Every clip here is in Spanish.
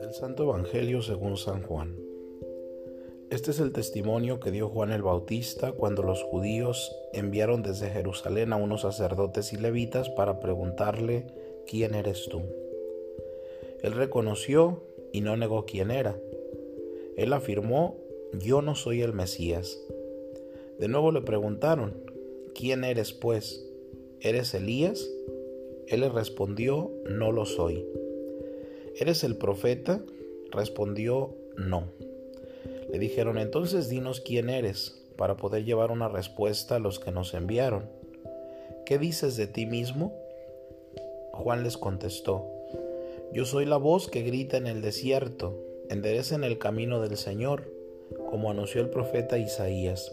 Del Santo Evangelio según San Juan. Este es el testimonio que dio Juan el Bautista cuando los judíos enviaron desde Jerusalén a unos sacerdotes y levitas para preguntarle, ¿quién eres tú? Él reconoció y no negó quién era. Él afirmó, yo no soy el Mesías. De nuevo le preguntaron, ¿quién eres pues? ¿Eres Elías? Él le respondió, no lo soy. ¿Eres el profeta? Respondió, no. Le dijeron, entonces dinos quién eres, para poder llevar una respuesta a los que nos enviaron. ¿Qué dices de ti mismo? Juan les contestó, yo soy la voz que grita en el desierto, enderecen el camino del Señor, como anunció el profeta Isaías.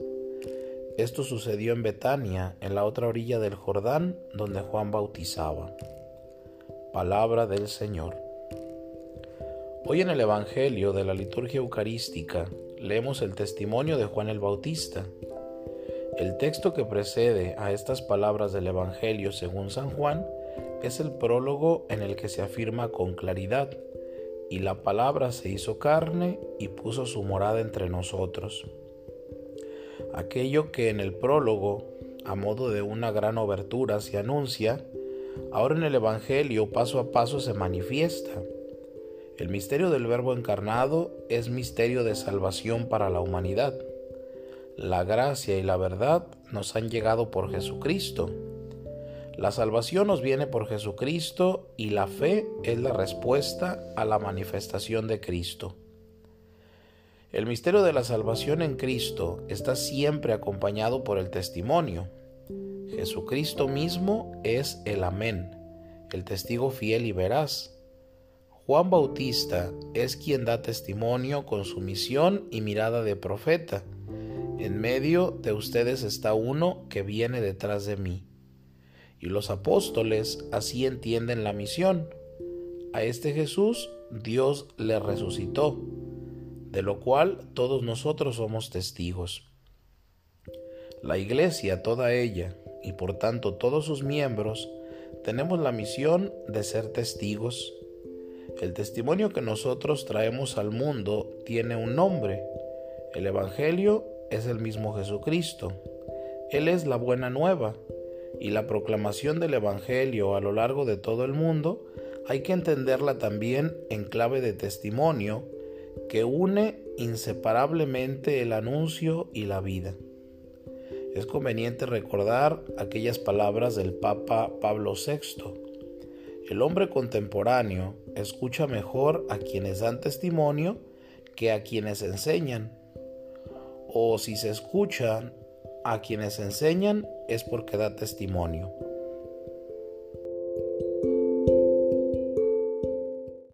Esto sucedió en Betania, en la otra orilla del Jordán, donde Juan bautizaba. Palabra del Señor. Hoy en el Evangelio de la liturgia eucarística leemos el testimonio de Juan el Bautista. El texto que precede a estas palabras del Evangelio según San Juan es el prólogo en el que se afirma con claridad, y la palabra se hizo carne y puso su morada entre nosotros. Aquello que en el prólogo, a modo de una gran obertura, se anuncia, ahora en el Evangelio paso a paso se manifiesta el misterio del Verbo encarnado es misterio de salvación para la humanidad. La gracia y la verdad nos han llegado por Jesucristo. La salvación nos viene por Jesucristo y la fe es la respuesta a la manifestación de Cristo. El misterio de la salvación en Cristo está siempre acompañado por el testimonio. Jesucristo mismo es el amén, el testigo fiel y veraz Juan Bautista es quien da testimonio con su misión y mirada de profeta. En medio de ustedes está uno que viene detrás de mí. Y los apóstoles así entienden la misión. A este Jesús Dios le resucitó, de lo cual todos nosotros somos testigos. La iglesia, toda ella, y por tanto todos sus miembros, tenemos la misión de ser testigos el testimonio que nosotros traemos al mundo tiene un nombre. El Evangelio es el mismo Jesucristo. Él es la buena nueva. Y la proclamación del Evangelio a lo largo de todo el mundo hay que entenderla también en clave de testimonio que une inseparablemente el anuncio y la vida. Es conveniente recordar aquellas palabras del Papa Pablo VI el hombre contemporáneo escucha mejor a quienes dan testimonio que a quienes enseñan. O si se escuchan a quienes enseñan es porque da testimonio.